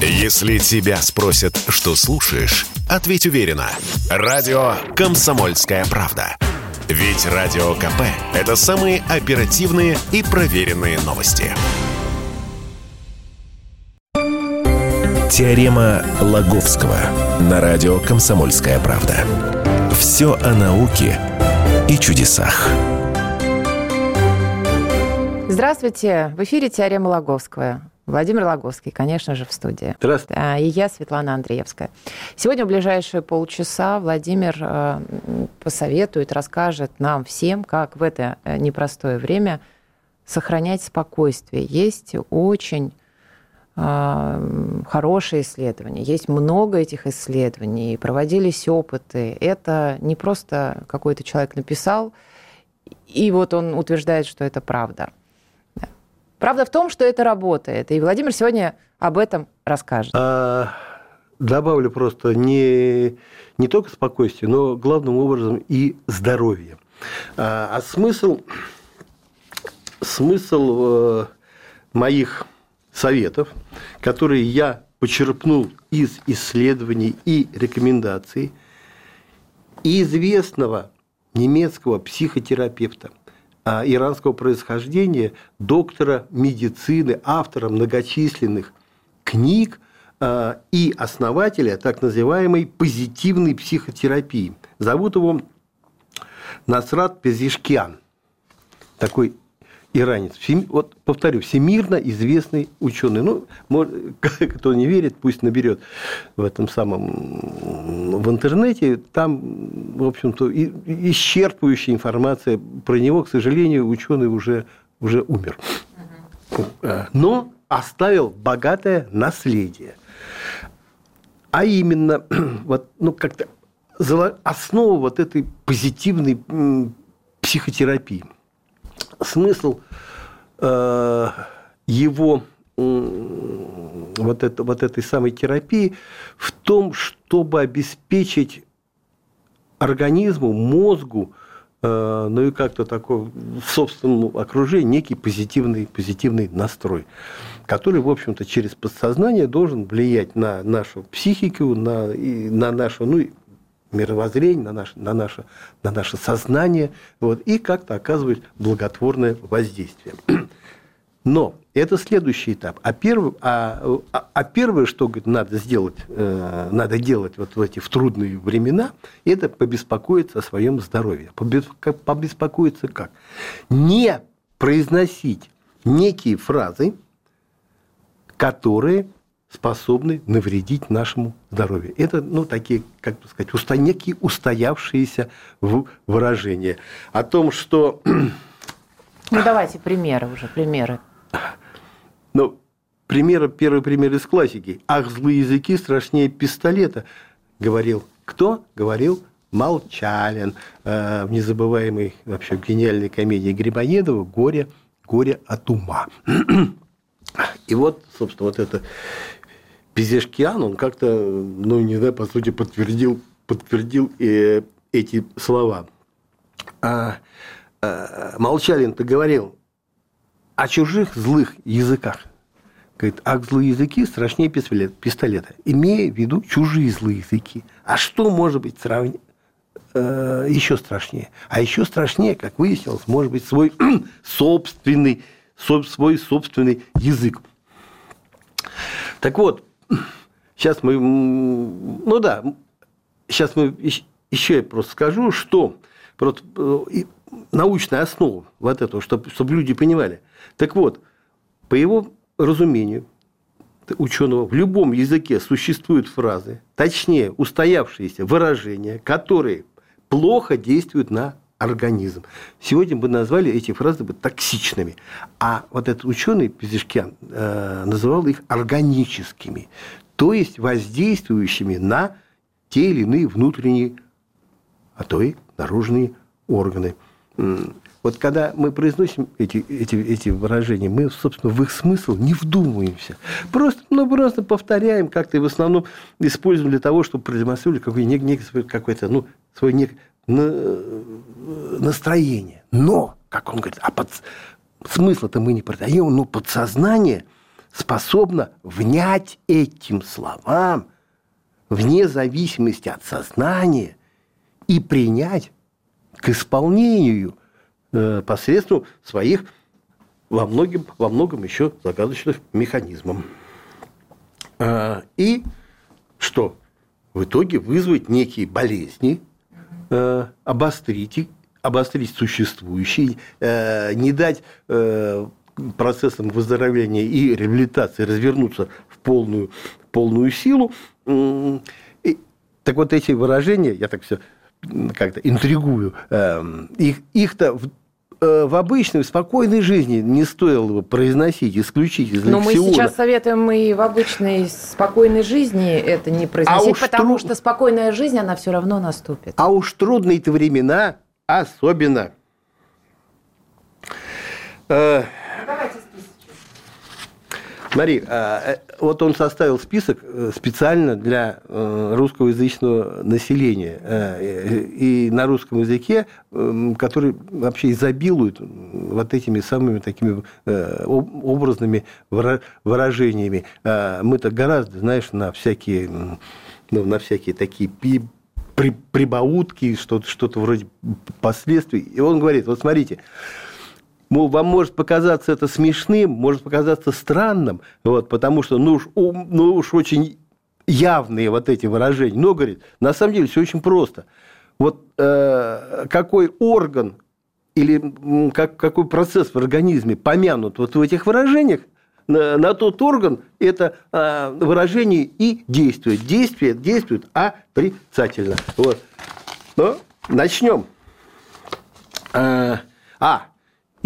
Если тебя спросят, что слушаешь, ответь уверенно. Радио «Комсомольская правда». Ведь Радио КП – это самые оперативные и проверенные новости. Теорема Лаговского на радио «Комсомольская правда». Все о науке и чудесах. Здравствуйте. В эфире «Теорема Лаговского». Владимир Логовский, конечно же, в студии. Здравствуйте. И я, Светлана Андреевская. Сегодня в ближайшие полчаса Владимир э, посоветует, расскажет нам всем, как в это э, непростое время сохранять спокойствие. Есть очень э, хорошие исследования, есть много этих исследований, проводились опыты. Это не просто какой-то человек написал, и вот он утверждает, что это правда – Правда в том, что это работает. И Владимир сегодня об этом расскажет. А, добавлю просто не, не только спокойствие, но главным образом и здоровье. А, а смысл, смысл э, моих советов, которые я почерпнул из исследований и рекомендаций известного немецкого психотерапевта – иранского происхождения, доктора медицины, автора многочисленных книг а, и основателя так называемой позитивной психотерапии. Зовут его Насрат Пезишкиан. Такой иранец. Вот повторю, всемирно известный ученый. Ну, может, кто не верит, пусть наберет в этом самом в интернете. Там, в общем-то, исчерпывающая информация про него. К сожалению, ученый уже, уже умер. Но оставил богатое наследие. А именно, вот, ну, как-то основа вот этой позитивной психотерапии – смысл э, его вот, это, вот этой самой терапии в том, чтобы обеспечить организму, мозгу, э, ну и как-то такой в собственном окружении некий позитивный, позитивный настрой, который, в общем-то, через подсознание должен влиять на нашу психику, на, и на нашу, ну, мировоззрение, на наше, на наше, на наше сознание, вот, и как-то оказывать благотворное воздействие. Но это следующий этап. А, первый, а, а, а первое, что говорит, надо сделать, э, надо делать вот в эти в трудные времена, это побеспокоиться о своем здоровье. Побеспокоиться как? Не произносить некие фразы, которые способны навредить нашему здоровью. Это, ну, такие, как бы сказать, уста, некие устоявшиеся выражения. О том, что... Ну, давайте примеры уже, примеры. Ну, пример, первый пример из классики. «Ах, злые языки страшнее пистолета», говорил кто? Говорил Молчалин э, в незабываемой, вообще гениальной комедии Грибоедова «Горе, горе от ума». И вот, собственно, вот это Пизешкиан, он как-то, ну, не знаю, по сути, подтвердил, подтвердил э, эти слова. А, а Молчалин-то говорил о чужих злых языках. Говорит, а злые языки страшнее пистолета, имея в виду чужие злые языки. А что может быть сравни... э, еще страшнее? А еще страшнее, как выяснилось, может быть свой собственный, свой собственный язык. Так вот, Сейчас мы, ну да, сейчас мы еще я просто скажу, что просто э, научная основа вот этого, чтобы, чтобы люди понимали. Так вот, по его разумению, ученого, в любом языке существуют фразы, точнее, устоявшиеся выражения, которые плохо действуют на организм. Сегодня бы назвали эти фразы бы токсичными. А вот этот ученый Пизишкян э, называл их органическими, то есть воздействующими на те или иные внутренние, а то и наружные органы. Вот когда мы произносим эти, эти, эти выражения, мы, собственно, в их смысл не вдумываемся. Просто, ну, просто повторяем как-то и в основном используем для того, чтобы продемонстрировать какой-то, какой-то ну, свой нек, настроение. Но, как он говорит, а под... смысл-то мы не продаем, но подсознание способна внять этим словам вне зависимости от сознания и принять к исполнению э, посредством своих во многом, во многом еще загадочных механизмов. А, и что? В итоге вызвать некие болезни, э, обострить, обострить существующие, э, не дать э, процессам выздоровления и реабилитации развернуться в полную, полную силу. И, так вот эти выражения, я так все как-то интригую, их, их-то Э, в обычной, в спокойной жизни не стоило бы произносить, исключить из Но мы сейчас советуем и в обычной, спокойной жизни это не произносить, а потому тру... что спокойная жизнь, она все равно наступит. А уж трудные-то времена особенно. Э, Смотри, а, э, вот он составил список э, специально для э, русскоязычного населения и на русском языке, который вообще изобилует вот этими самыми такими образными выражениями. А, мы-то гораздо, знаешь, на всякие, ну, на всякие такие прибаутки, что-то что вроде последствий. И он говорит, вот смотрите, Вам может показаться это смешным, может показаться странным, вот, потому что ну уж, ну уж очень явные вот эти выражения. Но, говорит, на самом деле все очень просто. Вот э, какой орган или как, какой процесс в организме помянут вот в этих выражениях, на, на тот орган это э, выражение и действует. Действие действует отрицательно. Вот. Ну, начнем. А, а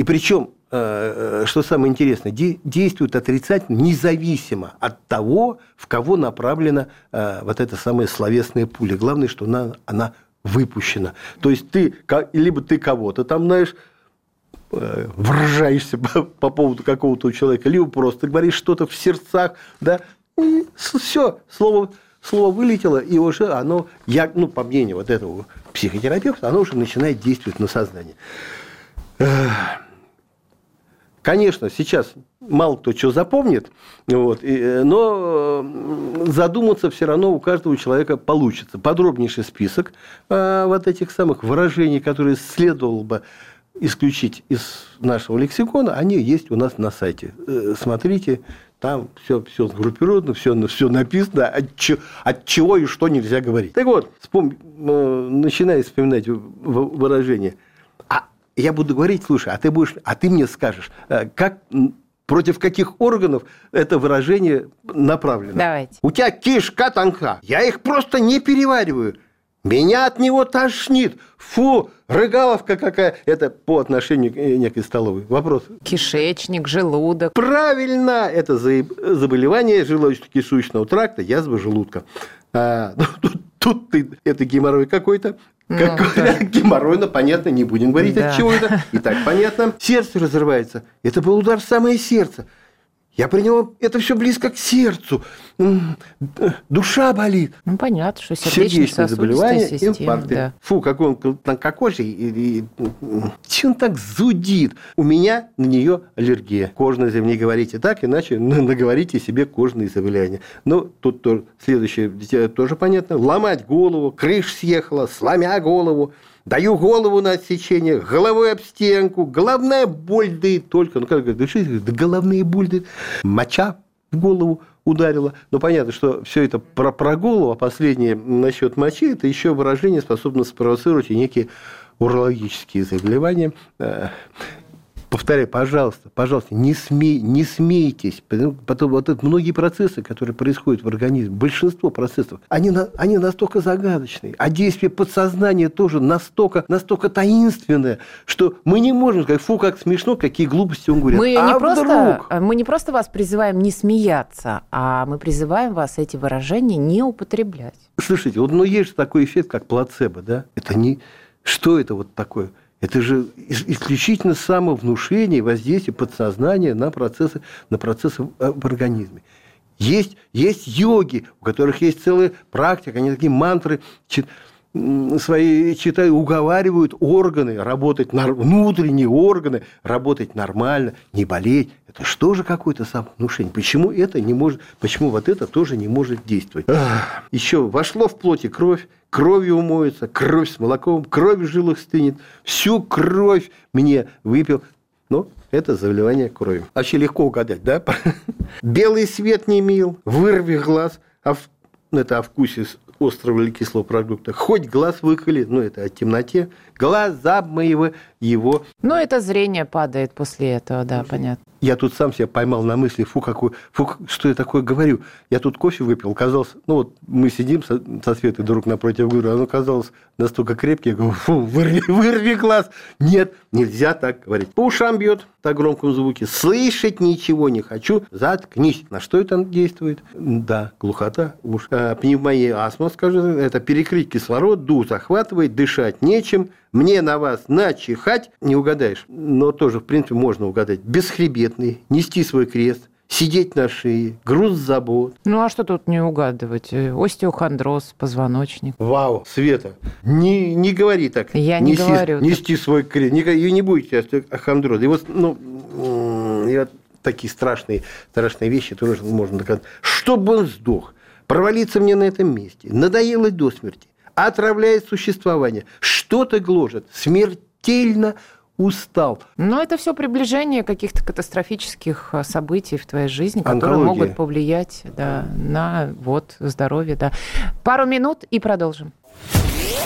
и причем, э, э, что самое интересное, действует отрицательно, независимо от того, в кого направлена э, вот эта самая словесная пуля. Главное, что она, она выпущена. То есть ты, либо ты кого-то там, знаешь, вражаешься по, по поводу какого-то человека, либо просто говоришь что-то в сердцах, да, и все, слово, слово вылетело, и уже оно, я, ну, по мнению вот этого психотерапевта, оно уже начинает действовать на сознание. Конечно, сейчас мало кто что запомнит, вот, и, но задуматься все равно у каждого человека получится. Подробнейший список а, вот этих самых выражений, которые следовало бы исключить из нашего лексикона, они есть у нас на сайте. Э, смотрите, там все, все сгруппировано, все, все написано, от, чего, от чего и что нельзя говорить. Так вот, вспом... Э, начиная вспоминать выражение – я буду говорить, слушай, а ты будешь, а ты мне скажешь, э, как против каких органов это выражение направлено. Давайте. У тебя кишка тонка. Я их просто не перевариваю. Меня от него тошнит. Фу, рыгаловка какая. Это по отношению к э, некой столовой. Вопрос. Кишечник, желудок. Правильно. Это заболевание желудочно-кишечного тракта, язва желудка. А, ну, тут, ты, это геморрой какой-то. Ну, Какой да. геморрой, но понятно, не будем говорить, да. от чего это. И так понятно. Сердце разрывается. Это был удар в самое сердце. Я принял это все близко к сердцу. Душа болит. Ну, понятно, что сердечные заболевания, система, инфаркты. Да. Фу, какой он тонкокожий. И, и, чем он так зудит? У меня на нее аллергия. Кожная, не говорите так, иначе наговорите себе кожные заболевания. Ну, тут тоже, следующее тоже понятно. Ломать голову, крыш съехала, сломя голову. Даю голову на отсечение, головой об стенку, головная боль, да только. Ну, как говорят, да головные боль, да моча в голову ударила. Но понятно, что все это про, про голову, а последнее насчет мочи, это еще выражение способно спровоцировать и некие урологические заболевания. Повторяю, пожалуйста, пожалуйста, не, смей, не смейтесь. Потом вот это, многие процессы, которые происходят в организме, большинство процессов, они, они настолько загадочные, а действие подсознания тоже настолько, настолько таинственное, что мы не можем сказать, фу, как смешно, какие глупости он говорит. Мы, а не просто, мы не просто вас призываем не смеяться, а мы призываем вас эти выражения не употреблять. Слушайте, вот ну, есть же такой эффект, как плацебо, да? Это не... Что это вот такое? Это же исключительно самовнушение, воздействие подсознания на процессы, на процессы в организме. Есть, есть йоги, у которых есть целая практика, они такие мантры. Свои, читаю, уговаривают органы работать, внутренние органы работать нормально, не болеть. Это что же какое-то самовнушение? Почему это не может, почему вот это тоже не может действовать? Еще вошло в плоти кровь, кровью умоется, кровь с молоком, кровь в жилах стынет, всю кровь мне выпил. Но это заболевание кровью. Вообще легко угадать, да? Белый свет не мил, вырви глаз, а в, это о вкусе острого или кислого продукта. Хоть глаз выколи, ну, это о темноте, глаза моего его. Ну, это зрение падает после этого, да, понятно. Я тут сам себя поймал на мысли, фу, какой, фу, что я такое говорю. Я тут кофе выпил, казалось, ну вот мы сидим со, со Светой друг напротив, говорю, оно казалось настолько крепкий, я говорю, фу, вырви, вырви глаз. Нет, нельзя так говорить. По ушам бьет так громком звуке, слышать ничего не хочу, заткнись. На что это действует? Да, глухота, уж. А, пневмония, астма, скажем, это перекрыть кислород, ду захватывает, дышать нечем, мне на вас начихать, не угадаешь, но тоже, в принципе, можно угадать. Бесхребетный, нести свой крест, сидеть на шее, груз забот. Ну, а что тут не угадывать? Остеохондроз, позвоночник. Вау, Света, не, не говори так. Я не неси, говорю. Нести так. свой крест. Не, и не будет остеохондроз. И вот, ну, вот такие страшные, страшные вещи тоже можно доказать. Чтобы он сдох, провалиться мне на этом месте, надоело до смерти, отравляет существование, что-то гложет, смертельно устал. Но это все приближение каких-то катастрофических а, событий в твоей жизни, которые Онкология. могут повлиять да, на вот, здоровье. Да. Пару минут и продолжим.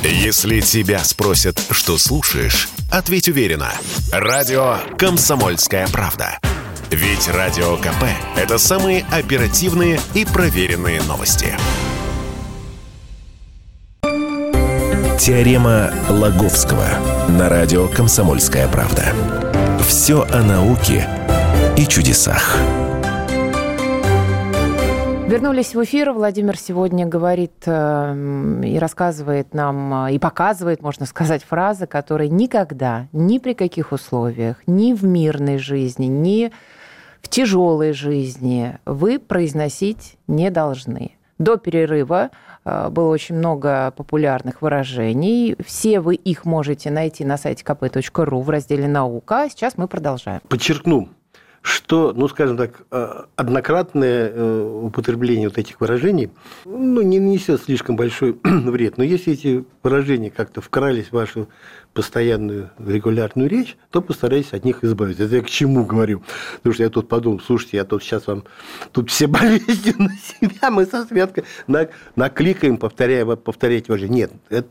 Если тебя спросят, что слушаешь, ответь уверенно. Радио «Комсомольская правда». Ведь Радио КП – это самые оперативные и проверенные новости. Теорема Лаговского на радио «Комсомольская правда». Все о науке и чудесах. Вернулись в эфир. Владимир сегодня говорит э, и рассказывает нам, э, и показывает, можно сказать, фразы, которые никогда, ни при каких условиях, ни в мирной жизни, ни в тяжелой жизни вы произносить не должны. До перерыва э, было очень много популярных выражений. Все вы их можете найти на сайте kp.ru в разделе «Наука». А сейчас мы продолжаем. Подчеркну, что, ну, скажем так, э, однократное э, употребление вот этих выражений ну, не несет слишком большой вред. Но если эти выражения как-то вкрались в вашу постоянную регулярную речь, то постарайтесь от них избавиться. Это я к чему говорю? Потому что я тут подумал, слушайте, я тут сейчас вам тут все болезни на себя, мы со Светкой накликаем, повторяя, повторять уже. Нет, это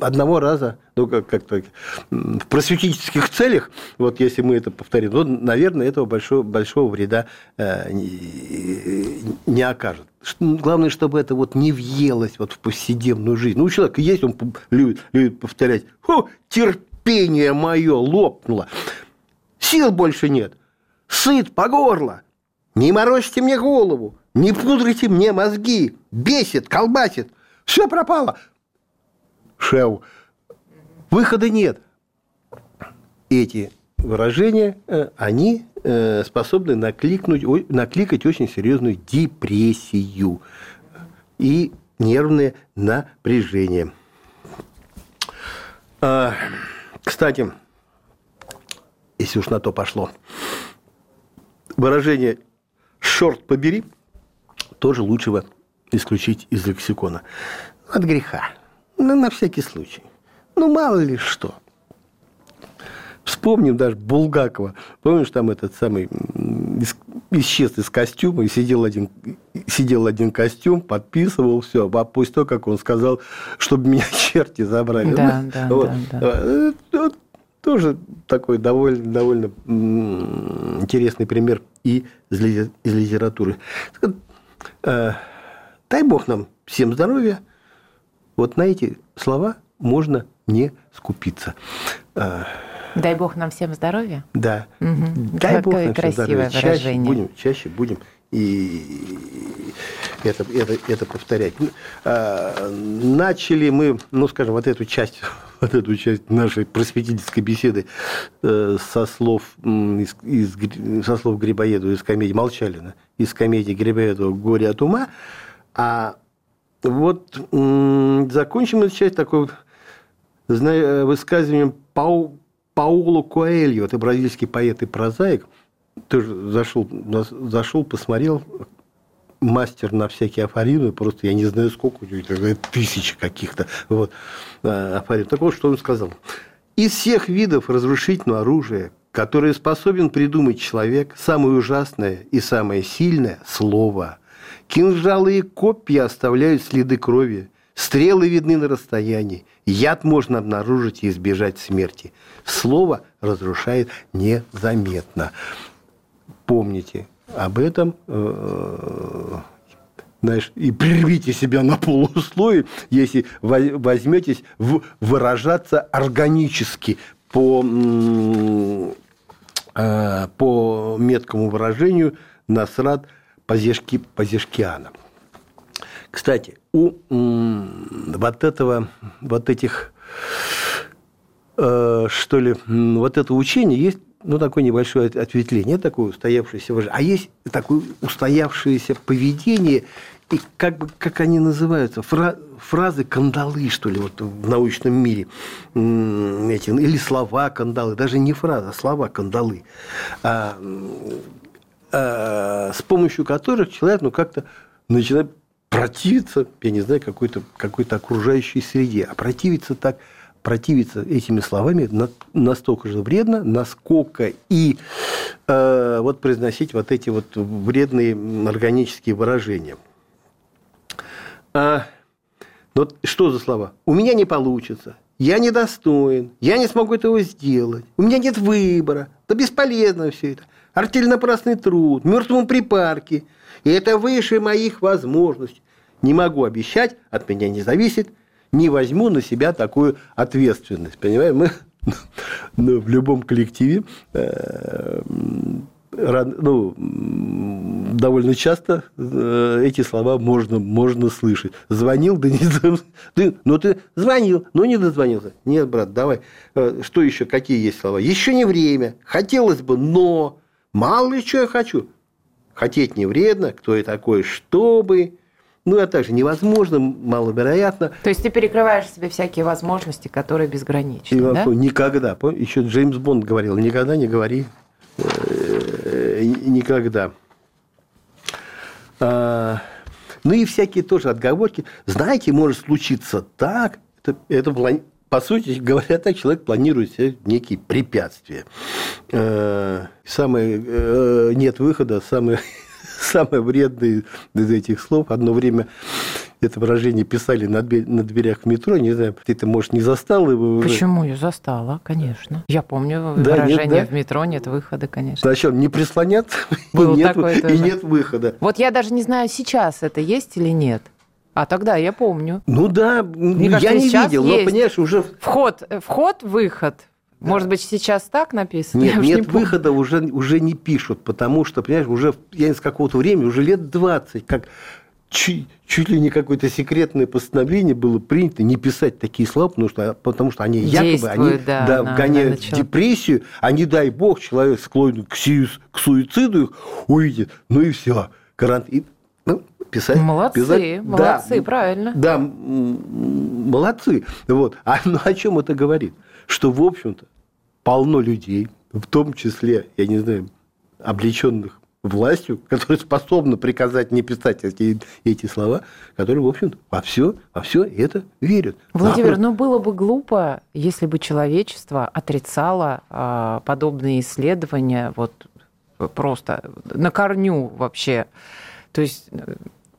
одного раза, ну, как, как то в просветительских целях, вот если мы это повторим, то, наверное, этого большого, большого вреда э, не окажет. Главное, чтобы это вот не въелось вот в повседневную жизнь. Ну, у человека есть, он любит, любит повторять, Фу, терпение мое лопнуло, сил больше нет, сыт по горло, не морозьте мне голову, не пудрите мне мозги, бесит, колбасит, все пропало. Шеу, выхода нет. Эти выражения, э, они э, способны накликнуть, накликать очень серьезную депрессию и нервное напряжение. А, кстати, если уж на то пошло, выражение «шорт побери» тоже лучше исключить из лексикона. От греха. Ну, на всякий случай. Ну, мало ли что. Вспомним даже Булгакова. Помнишь, там этот самый исчез из костюма и сидел один, сидел один костюм, подписывал все, а после того, как он сказал, чтобы меня черти забрали. Да, ну, да, вот. да, да. Э, вот, тоже такой довольно, довольно интересный пример и из, литературы. Э, дай бог нам всем здоровья. Вот на эти слова можно не скупиться. Э, Дай Бог нам всем здоровья. Да. Угу. Дай Какое Бог нам всем здоровья. Чаще будем, чаще будем и это, это, это повторять. А, начали мы, ну, скажем, вот эту часть, вот эту часть нашей просветительской беседы э, со слов, из, из, со слов Грибоедова из комедии Молчалина, из комедии Грибоедова «Горе от ума», а вот закончим эту часть такой высказыванием Пау, Пауло Коэльо, это бразильский поэт и прозаик, тоже зашел, зашел, посмотрел, мастер на всякие афорины, просто я не знаю сколько, тысячи каких-то вот, э, афорин. Так вот, что он сказал. Из всех видов разрушительного оружия, которое способен придумать человек, самое ужасное и самое сильное – слово. Кинжалы и копья оставляют следы крови, стрелы видны на расстоянии, яд можно обнаружить и избежать смерти. Слово разрушает незаметно. Помните, об этом э, знаешь, и прервите себя на полусловие, если возьметесь выражаться органически по, э, по меткому выражению Насрат Пазешки, Пазешкиана. Кстати, у вот этого, вот этих, э, что ли, вот это учение есть ну, такое небольшое ответвление, такое устоявшееся А есть такое устоявшееся поведение, и как бы, как они называются, фра, фразы кандалы, что ли, вот в научном мире, эти, или слова кандалы, даже не фраза, а слова кандалы, а, а, с помощью которых человек, ну, как-то начинает противиться, я не знаю, какой-то какой окружающей среде, а противиться так – противиться этими словами настолько же вредно, насколько и э, вот произносить вот эти вот вредные органические выражения. А, вот что за слова? У меня не получится, я недостоин, я не смогу этого сделать, у меня нет выбора, да бесполезно все это. Артель напрасный труд, мертвому припарке, и это выше моих возможностей. Не могу обещать, от меня не зависит – не возьму на себя такую ответственность. Понимаешь, мы ну, в любом коллективе э, ну, довольно часто э, эти слова можно, можно слышать. Звонил, да не ты, ну ты звонил, но не дозвонился. Нет, брат, давай. Э, что еще? Какие есть слова? Еще не время. Хотелось бы, но мало ли что я хочу. Хотеть не вредно, кто я такой, чтобы. Ну, а также невозможно, маловероятно. То есть ты перекрываешь себе всякие возможности, которые безграничны, и, да? Никогда. Еще Джеймс Бонд говорил, никогда не говори э, никогда. А, ну и всякие тоже отговорки. Знаете, может случиться так, это, это по сути говоря, так человек планирует себе некие препятствия. Э, самое э, нет выхода, самое самое вредное из этих слов. Одно время это выражение писали на, дверях в метро, не знаю, ты это, может, не застал его уже. Почему? Я застала, конечно. Я помню да, выражение нет, да? в метро, нет выхода, конечно. Зачем? Не прислоняться и, нет, и нет выхода. Вот я даже не знаю, сейчас это есть или нет. А тогда я помню. Ну да, Мне я кажется, не видел, есть. но, понимаешь, уже... Вход, вход, выход. Да. Может быть, сейчас так написано? Нет, нет не выхода уже, уже не пишут, потому что, понимаешь, уже я с какого-то времени, уже лет 20, как чуть, чуть ли не какое-то секретное постановление было принято не писать такие слова, потому что, потому что они якобы они, да, да, вгоняют в депрессию, а не дай бог человек склонен к, сиус, к суициду увидит, ну и все. Карантин. Ну, писать. Молодцы, писать. молодцы, да, правильно. Да, молодцы. Вот. А ну, о чем это говорит? Что, в общем-то, полно людей, в том числе, я не знаю, облеченных властью, которые способны приказать не писать эти, эти слова, которые, в общем-то, во все, во все это верят. Владимир, Запрос... ну было бы глупо, если бы человечество отрицало а, подобные исследования вот просто на корню вообще. То есть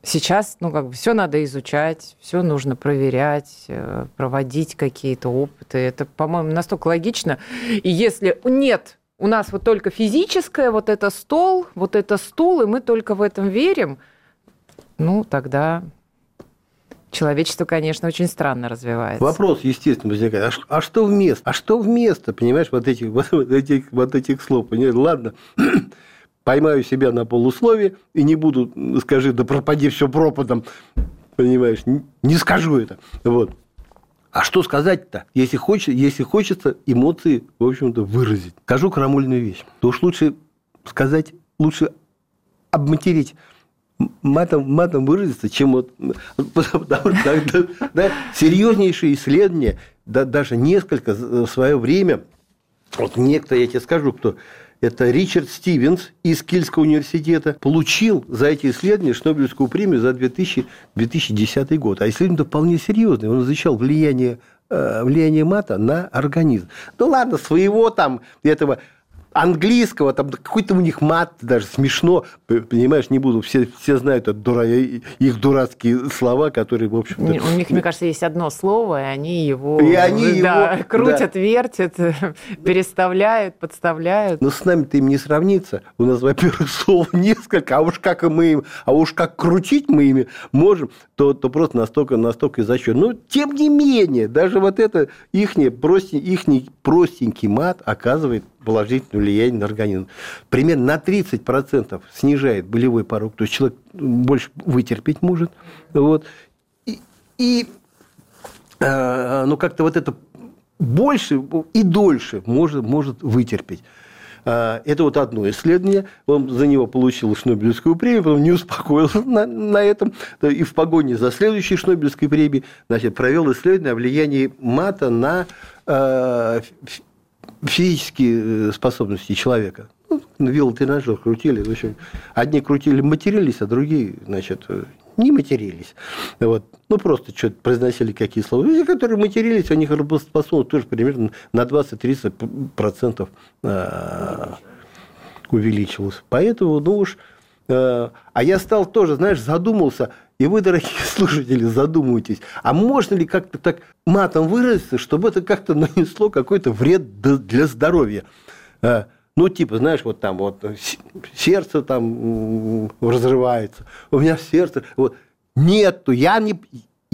Сейчас, ну, как бы все надо изучать, все нужно проверять, э, проводить какие-то опыты. Это, по-моему, настолько логично. И если нет, у нас вот только физическое, вот это стол, вот это стул, и мы только в этом верим, ну, тогда человечество, конечно, очень странно развивается. Вопрос, естественно, возникает. А, а что вместо? А что вместо, понимаешь, вот этих, вот этих, вот этих слов? Понимаешь? Ладно, поймаю себя на полусловие и не буду, скажи, да пропади все пропадом, понимаешь, не скажу это. Вот. А что сказать-то, если, хочет, если хочется эмоции, в общем-то, выразить? Скажу крамольную вещь. То уж лучше сказать, лучше обматерить матом, матом выразиться, чем вот... Потому что да, серьезнейшие исследования, да, даже несколько в свое время, вот некто, я тебе скажу, кто, это Ричард Стивенс из Кильского университета, получил за эти исследования Шнобелевскую премию за 2000, 2010 год. А исследование вполне серьезное. Он изучал влияние э, влияние мата на организм. Ну ладно, своего там этого английского, там какой-то у них мат даже смешно, понимаешь, не буду, все, все знают это дура, их дурацкие слова, которые, в общем У них, мне кажется, есть одно слово, и они его, и они да, его крутят, да. вертят, переставляют, подставляют. Но с нами-то им не сравнится. У нас, во-первых, слов несколько, а уж как мы им, а уж как крутить мы ими можем, то, то просто настолько, настолько изощренно. Но, тем не менее, даже вот это ихний простенький мат оказывает положительное влияние на организм. Примерно на 30% снижает болевой порог, то есть человек больше вытерпеть может. Вот. И, и э, ну, как-то вот это больше и дольше может, может вытерпеть. А, это вот одно исследование. Он за него получил Шнобелевскую премию, потом не успокоился на, на этом. И в погоне за следующей Шнобелевской премией значит, провел исследование о влиянии мата на э, физические э, способности человека. Ну, велотренажер крутили. В общем, одни крутили, матерились, а другие, значит, э, не матерились. Вот. Ну, просто что-то произносили какие слова. Люди, которые матерились, у них работоспособность тоже примерно на 20-30% а, увеличилась. Поэтому, ну уж... Э, а я стал тоже, знаешь, задумался – и вы, дорогие слушатели, задумайтесь, а можно ли как-то так матом выразиться, чтобы это как-то нанесло какой-то вред для здоровья? А, ну, типа, знаешь, вот там вот сердце там разрывается, у меня сердце... Вот. Нету, я не,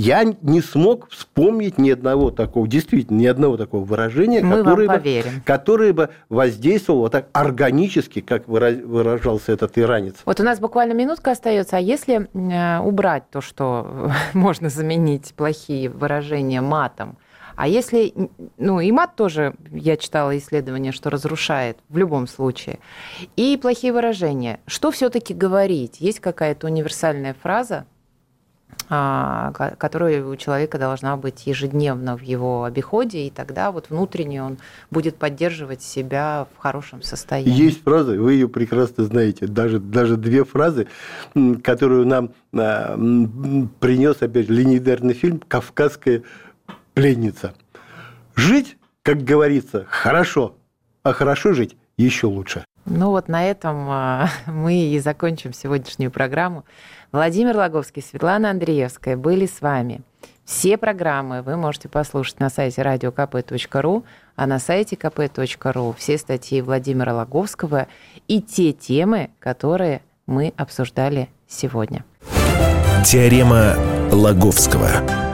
я не смог вспомнить ни одного такого, действительно, ни одного такого выражения, Мы которое, бы, которое бы воздействовало так органически, как выражался этот иранец. Вот у нас буквально минутка остается, а если э, убрать то, что можно заменить плохие выражения матом, а если, ну и мат тоже, я читала исследование, что разрушает в любом случае. И плохие выражения. Что все-таки говорить? Есть какая-то универсальная фраза, которая у человека должна быть ежедневно в его обиходе, и тогда вот внутренне он будет поддерживать себя в хорошем состоянии. Есть фраза, вы ее прекрасно знаете, даже, даже две фразы, которую нам а, принес, опять же, легендарный фильм «Кавказская пленница». Жить, как говорится, хорошо, а хорошо жить еще лучше. Ну вот на этом а, мы и закончим сегодняшнюю программу. Владимир Логовский, Светлана Андреевская были с вами. Все программы вы можете послушать на сайте radiokp.ru, а на сайте kp.ru все статьи Владимира Логовского и те темы, которые мы обсуждали сегодня. Теорема Логовского.